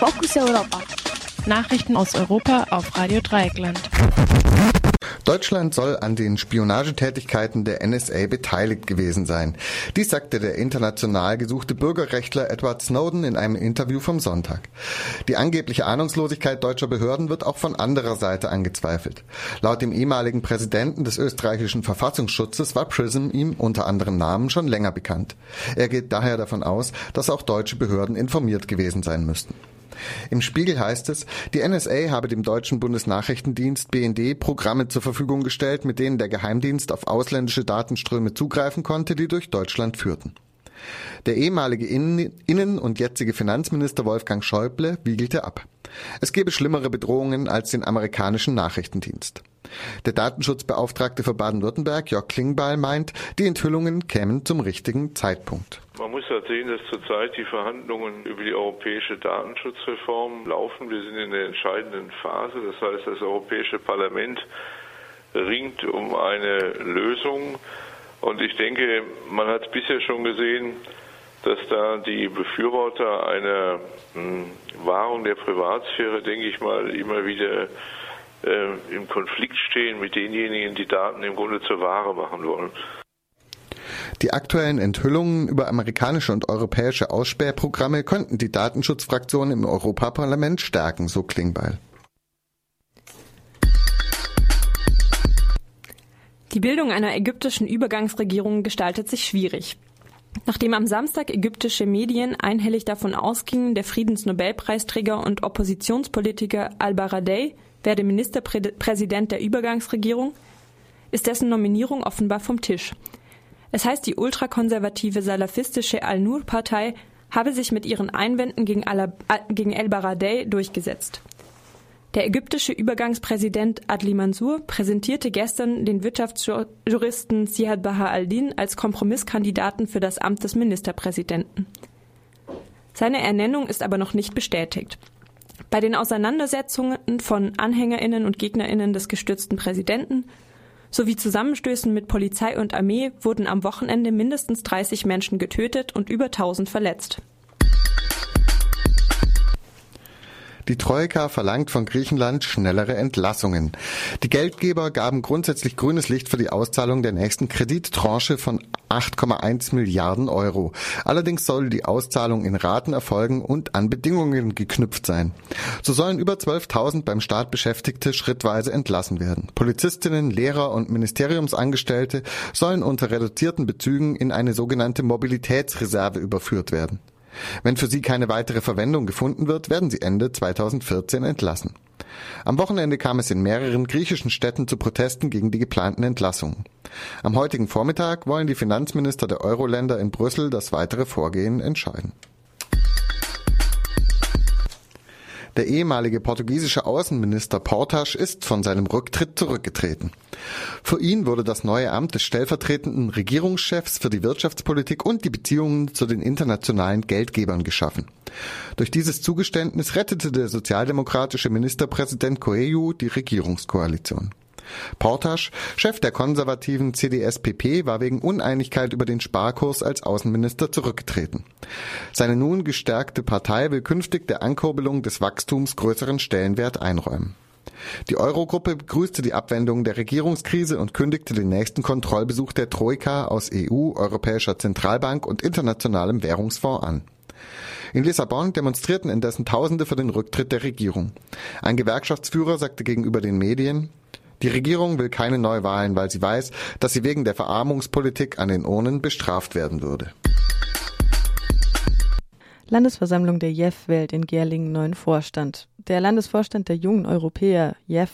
Fokus Europa. Nachrichten aus Europa auf Radio Dreieckland. Deutschland soll an den Spionagetätigkeiten der NSA beteiligt gewesen sein. Dies sagte der international gesuchte Bürgerrechtler Edward Snowden in einem Interview vom Sonntag. Die angebliche Ahnungslosigkeit deutscher Behörden wird auch von anderer Seite angezweifelt. Laut dem ehemaligen Präsidenten des österreichischen Verfassungsschutzes war PRISM ihm unter anderem Namen schon länger bekannt. Er geht daher davon aus, dass auch deutsche Behörden informiert gewesen sein müssten. Im Spiegel heißt es, die NSA habe dem deutschen Bundesnachrichtendienst BND Programme zur Verfügung gestellt, mit denen der Geheimdienst auf ausländische Datenströme zugreifen konnte, die durch Deutschland führten. Der ehemalige Innen- und jetzige Finanzminister Wolfgang Schäuble wiegelte ab. Es gebe schlimmere Bedrohungen als den amerikanischen Nachrichtendienst. Der Datenschutzbeauftragte für Baden-Württemberg, Jörg Klingbeil, meint, die Enthüllungen kämen zum richtigen Zeitpunkt. Man muss halt sehen, dass zurzeit die Verhandlungen über die europäische Datenschutzreform laufen. Wir sind in der entscheidenden Phase. Das heißt, das Europäische Parlament ringt um eine Lösung. Und ich denke, man hat bisher schon gesehen, dass da die Befürworter einer hm, Wahrung der Privatsphäre, denke ich mal, immer wieder äh, im Konflikt stehen mit denjenigen, die Daten im Grunde zur Ware machen wollen. Die aktuellen Enthüllungen über amerikanische und europäische Aussperrprogramme könnten die Datenschutzfraktion im Europaparlament stärken, so Klingbeil. Die Bildung einer ägyptischen Übergangsregierung gestaltet sich schwierig. Nachdem am Samstag ägyptische Medien einhellig davon ausgingen, der Friedensnobelpreisträger und Oppositionspolitiker al-Baradei werde Ministerpräsident der Übergangsregierung, ist dessen Nominierung offenbar vom Tisch. Es heißt, die ultrakonservative salafistische Al-Nur-Partei habe sich mit ihren Einwänden gegen, El-Baradei durchgesetzt. Der ägyptische Übergangspräsident Adli Mansour präsentierte gestern den Wirtschaftsjuristen Siad Baha al-Din als Kompromisskandidaten für das Amt des Ministerpräsidenten. Seine Ernennung ist aber noch nicht bestätigt. Bei den Auseinandersetzungen von Anhängerinnen und Gegnerinnen des gestürzten Präsidenten sowie Zusammenstößen mit Polizei und Armee wurden am Wochenende mindestens 30 Menschen getötet und über 1000 verletzt. Die Troika verlangt von Griechenland schnellere Entlassungen. Die Geldgeber gaben grundsätzlich grünes Licht für die Auszahlung der nächsten Kredittranche von 8,1 Milliarden Euro. Allerdings soll die Auszahlung in Raten erfolgen und an Bedingungen geknüpft sein. So sollen über 12.000 beim Staat Beschäftigte schrittweise entlassen werden. Polizistinnen, Lehrer und Ministeriumsangestellte sollen unter reduzierten Bezügen in eine sogenannte Mobilitätsreserve überführt werden. Wenn für sie keine weitere Verwendung gefunden wird, werden sie Ende 2014 entlassen. Am Wochenende kam es in mehreren griechischen Städten zu Protesten gegen die geplanten Entlassungen. Am heutigen Vormittag wollen die Finanzminister der Euro-Länder in Brüssel das weitere Vorgehen entscheiden. Der ehemalige portugiesische Außenminister Portas ist von seinem Rücktritt zurückgetreten. Für ihn wurde das neue Amt des stellvertretenden Regierungschefs für die Wirtschaftspolitik und die Beziehungen zu den internationalen Geldgebern geschaffen. Durch dieses Zugeständnis rettete der sozialdemokratische Ministerpräsident Coelho die Regierungskoalition. Portasch, Chef der konservativen CDS-PP, war wegen Uneinigkeit über den Sparkurs als Außenminister zurückgetreten. Seine nun gestärkte Partei will künftig der Ankurbelung des Wachstums größeren Stellenwert einräumen. Die Eurogruppe begrüßte die Abwendung der Regierungskrise und kündigte den nächsten Kontrollbesuch der Troika aus EU, Europäischer Zentralbank und Internationalem Währungsfonds an. In Lissabon demonstrierten indessen Tausende für den Rücktritt der Regierung. Ein Gewerkschaftsführer sagte gegenüber den Medien, die Regierung will keine Neuwahlen, weil sie weiß, dass sie wegen der Verarmungspolitik an den Urnen bestraft werden würde. Landesversammlung der JEF wählt in Gerlingen neuen Vorstand. Der Landesvorstand der jungen Europäer, JEF,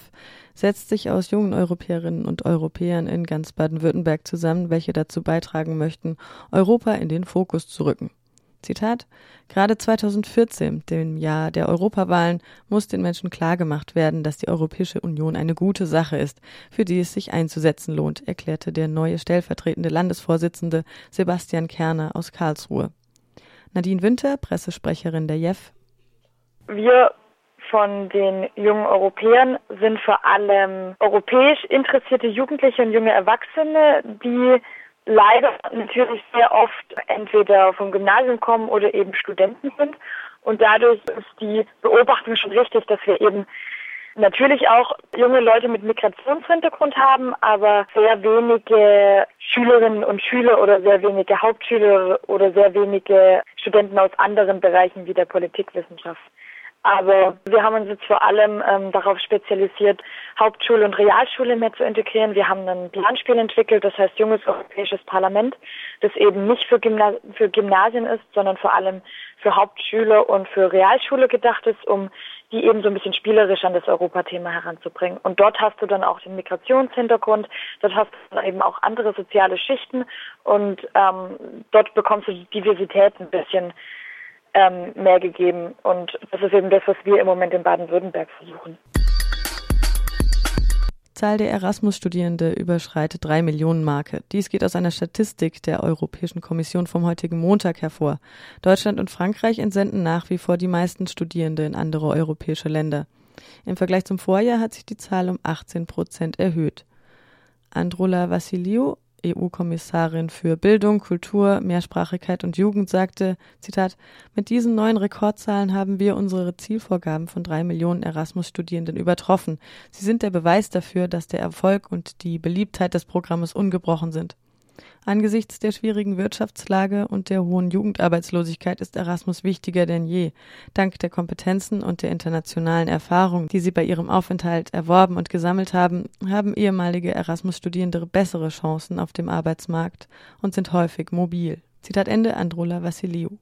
setzt sich aus jungen Europäerinnen und Europäern in ganz Baden-Württemberg zusammen, welche dazu beitragen möchten, Europa in den Fokus zu rücken. Zitat, gerade 2014, dem Jahr der Europawahlen, muss den Menschen klargemacht werden, dass die Europäische Union eine gute Sache ist, für die es sich einzusetzen lohnt, erklärte der neue stellvertretende Landesvorsitzende Sebastian Kerner aus Karlsruhe. Nadine Winter, Pressesprecherin der JEF. Wir von den jungen Europäern sind vor allem europäisch interessierte Jugendliche und junge Erwachsene, die leider natürlich sehr oft entweder vom Gymnasium kommen oder eben Studenten sind Und dadurch ist die Beobachtung schon richtig, dass wir eben natürlich auch junge Leute mit Migrationshintergrund haben, aber sehr wenige Schülerinnen und Schüler oder sehr wenige Hauptschüler oder sehr wenige Studenten aus anderen Bereichen wie der Politikwissenschaft. Aber wir haben uns jetzt vor allem ähm, darauf spezialisiert, Hauptschule und Realschule mehr zu integrieren. Wir haben ein Planspiel entwickelt, das heißt Junges Europäisches Parlament, das eben nicht für, Gymna für Gymnasien ist, sondern vor allem für Hauptschüler und für Realschule gedacht ist, um die eben so ein bisschen spielerisch an das Europathema heranzubringen. Und dort hast du dann auch den Migrationshintergrund, dort hast du eben auch andere soziale Schichten und ähm, dort bekommst du die Diversität ein bisschen ähm, mehr gegeben. Und das ist eben das, was wir im Moment in Baden-Württemberg versuchen. Zahl der Erasmus-Studierende überschreitet drei Millionen Marke. Dies geht aus einer Statistik der Europäischen Kommission vom heutigen Montag hervor. Deutschland und Frankreich entsenden nach wie vor die meisten Studierende in andere europäische Länder. Im Vergleich zum Vorjahr hat sich die Zahl um 18 Prozent erhöht. Androla Vassiliou, EU-Kommissarin für Bildung, Kultur, Mehrsprachigkeit und Jugend sagte, Zitat, mit diesen neuen Rekordzahlen haben wir unsere Zielvorgaben von drei Millionen Erasmus-Studierenden übertroffen. Sie sind der Beweis dafür, dass der Erfolg und die Beliebtheit des Programmes ungebrochen sind. Angesichts der schwierigen Wirtschaftslage und der hohen Jugendarbeitslosigkeit ist Erasmus wichtiger denn je. Dank der Kompetenzen und der internationalen Erfahrung, die sie bei ihrem Aufenthalt erworben und gesammelt haben, haben ehemalige Erasmus-Studierende bessere Chancen auf dem Arbeitsmarkt und sind häufig mobil. Zitat Ende Androla Vassiliou.